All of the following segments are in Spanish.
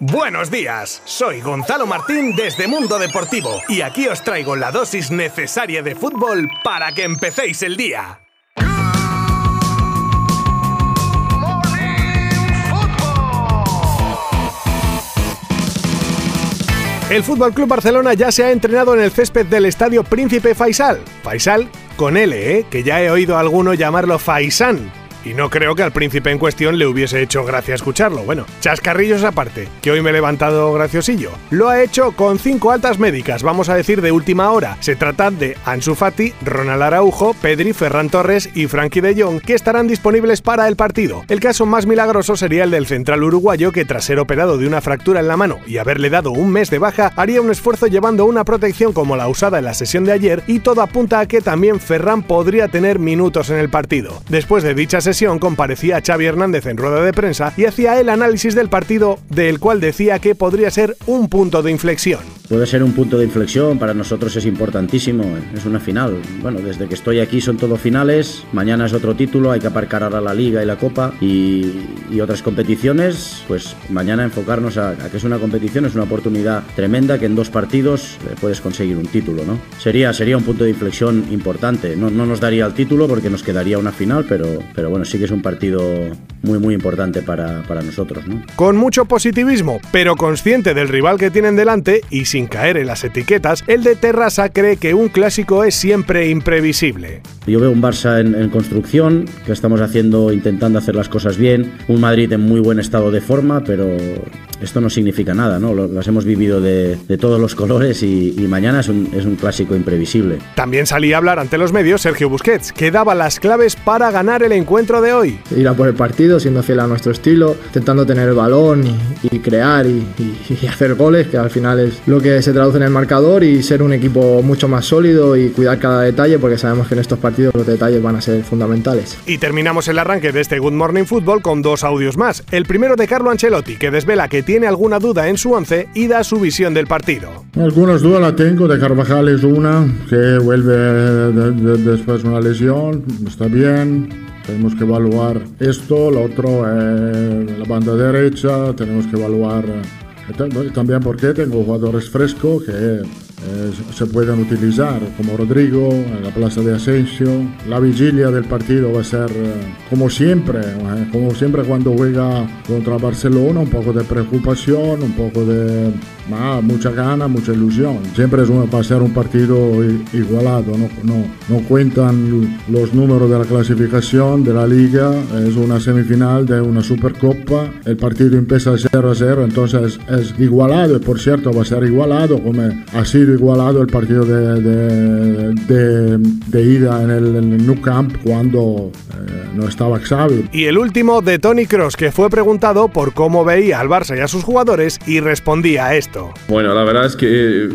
Buenos días, soy Gonzalo Martín desde Mundo Deportivo y aquí os traigo la dosis necesaria de fútbol para que empecéis el día. El Fútbol Club Barcelona ya se ha entrenado en el césped del estadio Príncipe Faisal. Faisal con L, ¿eh? que ya he oído a alguno llamarlo Faisán y no creo que al príncipe en cuestión le hubiese hecho gracia escucharlo. Bueno, chascarrillos aparte, que hoy me he levantado graciosillo. Lo ha hecho con cinco altas médicas, vamos a decir de última hora. Se trata de Ansu Fati, Ronald Araujo, Pedri, Ferran Torres y Frankie de Jong, que estarán disponibles para el partido. El caso más milagroso sería el del central uruguayo, que tras ser operado de una fractura en la mano y haberle dado un mes de baja, haría un esfuerzo llevando una protección como la usada en la sesión de ayer y todo apunta a que también Ferran podría tener minutos en el partido. Después de dicha sesión comparecía Xavi Hernández en rueda de prensa y hacía el análisis del partido del cual decía que podría ser un punto de inflexión. Puede ser un punto de inflexión, para nosotros es importantísimo, es una final. Bueno, desde que estoy aquí son todo finales, mañana es otro título, hay que aparcar ahora la liga y la copa y, otras competiciones, pues mañana enfocarnos a, que es una competición, es una oportunidad tremenda que en dos partidos eh, puedes conseguir un título, ¿no? Sería, sería un punto de inflexión importante, no, no nos daría el título porque nos quedaría una final, pero, pero bueno, sí que es un partido muy muy importante para, para nosotros. ¿no? Con mucho positivismo, pero consciente del rival que tienen delante y sin caer en las etiquetas, el de Terrassa cree que un clásico es siempre imprevisible. Yo veo un Barça en, construcción, que estamos haciendo, intentando hacer las cosas bien, un Madrid en muy buen estado de forma, pero esto no significa nada, ¿no? Las hemos vivido de, todos los colores y, mañana es un, es un, clásico imprevisible. También salía a hablar ante los medios Sergio Busquets, que daba las claves para ganar el encuentro de hoy. Ir a por el partido, siendo fiel a nuestro estilo, intentando tener el balón y, crear y, y, hacer goles, que al final es lo que se traduce en el marcador, y ser un equipo mucho más sólido y cuidar cada detalle, porque sabemos que en estos partidos los detalles van a ser fundamentales. Y terminamos el arranque de este Good Morning Football con dos audios más. El primero de Carlo Ancelotti, que desvela que tiene alguna duda en su once y da su visión del partido. Algunas dudas la tengo, de Carvajal es una, que vuelve después de una lesión, está bien, tenemos que evaluar esto, lo otro, la banda derecha, tenemos que evaluar eh, también porque tengo jugadores frescos que eh, se pueden utilizar, como Rodrigo, en la plaza de Asensio. La vigilia del partido va a ser, eh, como siempre, eh, como siempre cuando juega contra Barcelona, un poco de preocupación, un poco de ah, mucha gana, mucha ilusión. Siempre es va a ser un partido igualado, no, cuentan los números de la clasificación de la liga, es una semifinal de una Supercopa, el partido empieza 0 a 0, entonces es igualado y por cierto va a ser igualado como ha sido igualado el partido de, ida en el, Nou Camp cuando eh, no estaba Xavi. Y el último de Tony Cross, que fue preguntado por cómo veía al Barça y a sus jugadores y respondía a esto. Bueno, la verdad es que eh,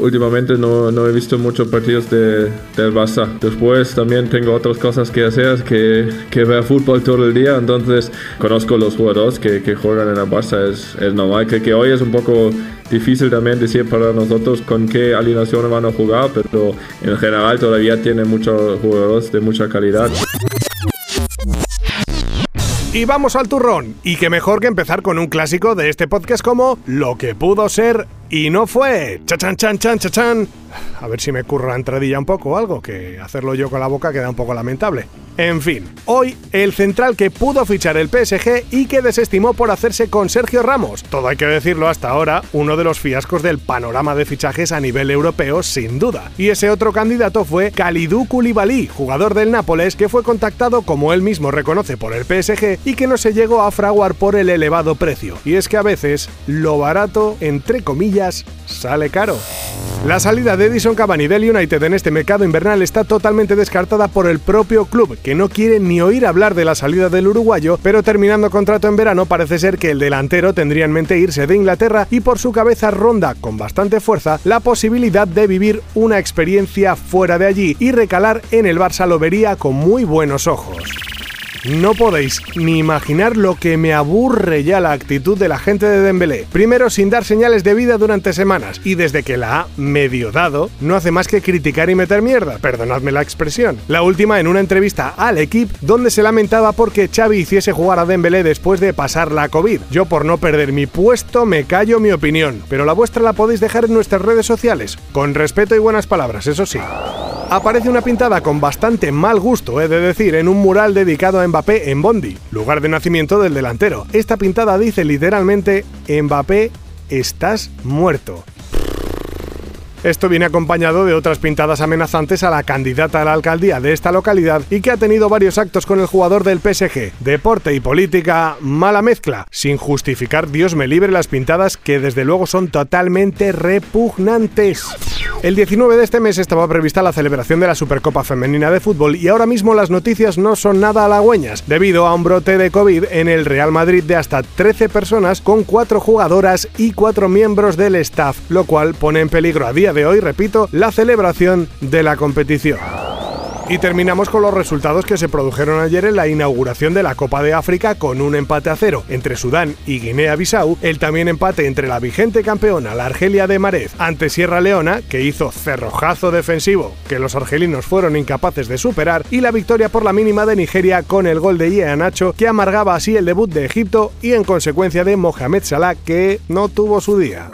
últimamente no, no he visto muchos partidos de, del Barça. Después también tengo otras cosas que hacer que, que ver fútbol todo el día, entonces conozco los jugadores que, que juegan en el Barça. Es, es normal que, que hoy es un poco difícil también decir para nosotros con qué alineación van a jugar, pero en general todavía tiene muchos jugadores de mucha calidad. Y vamos al turrón. Y qué mejor que empezar con un clásico de este podcast como Lo que pudo ser y no fue. Chachan, chan, chan, chachan. A ver si me curro la entradilla un poco o algo, que hacerlo yo con la boca queda un poco lamentable. En fin, hoy el central que pudo fichar el PSG y que desestimó por hacerse con Sergio Ramos. Todo hay que decirlo hasta ahora, uno de los fiascos del panorama de fichajes a nivel europeo, sin duda. Y ese otro candidato fue Kalidou Koulibaly, jugador del Nápoles, que fue contactado, como él mismo reconoce, por el PSG y que no se llegó a fraguar por el elevado precio. Y es que a veces lo barato, entre comillas, sale caro. La salida de Edison Cavani del United en este mercado invernal está totalmente descartada por el propio club, que no quiere ni oír hablar de la salida del uruguayo, pero terminando contrato en verano parece ser que el delantero tendría en mente irse de Inglaterra y por su cabeza ronda con bastante fuerza la posibilidad de vivir una experiencia fuera de allí y recalar en el Barça lo vería con muy buenos ojos. No podéis ni imaginar lo que me aburre ya la actitud de la gente de Dembélé. Primero sin dar señales de vida durante semanas y desde que la ha medio dado, no hace más que criticar y meter mierda, perdonadme la expresión. La última en una entrevista al equipo donde se lamentaba porque Xavi hiciese jugar a Dembélé después de pasar la COVID. Yo por no perder mi puesto me callo mi opinión, pero la vuestra la podéis dejar en nuestras redes sociales, con respeto y buenas palabras, eso sí aparece una pintada con bastante mal gusto, he de decir, en un mural dedicado a Mbappé en Bondi, lugar de nacimiento del delantero. Esta pintada dice literalmente, Mbappé, estás muerto. Esto viene acompañado de otras pintadas amenazantes a la candidata a la alcaldía de esta localidad y que ha tenido varios actos con el jugador del PSG. Deporte y política, mala mezcla, sin justificar Dios me libre las pintadas que desde luego son totalmente repugnantes. El 19 de este mes estaba prevista la celebración de la Supercopa Femenina de Fútbol y ahora mismo las noticias no son nada halagüeñas, debido a un brote de COVID en el Real Madrid de hasta 13 personas con 4 jugadoras y 4 miembros del staff, lo cual pone en peligro a día de hoy, repito, la celebración de la competición. Y terminamos con los resultados que se produjeron ayer en la inauguración de la Copa de África con un empate a cero entre Sudán y Guinea-Bissau, el también empate entre la vigente campeona, la Argelia de Marez, ante Sierra Leona, que hizo cerrojazo defensivo que los argelinos fueron incapaces de superar, y la victoria por la mínima de Nigeria con el gol de Iea Nacho, que amargaba así el debut de Egipto y en consecuencia de Mohamed Salah, que no tuvo su día.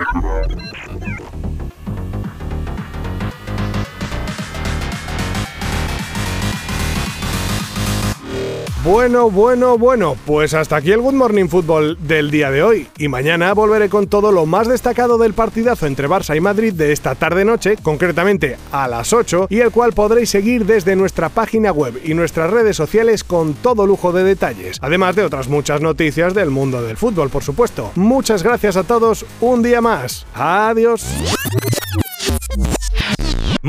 Bueno, bueno, bueno, pues hasta aquí el Good Morning Football del día de hoy. Y mañana volveré con todo lo más destacado del partidazo entre Barça y Madrid de esta tarde-noche, concretamente a las 8, y el cual podréis seguir desde nuestra página web y nuestras redes sociales con todo lujo de detalles, además de otras muchas noticias del mundo del fútbol, por supuesto. Muchas gracias a todos, un día más. Adiós.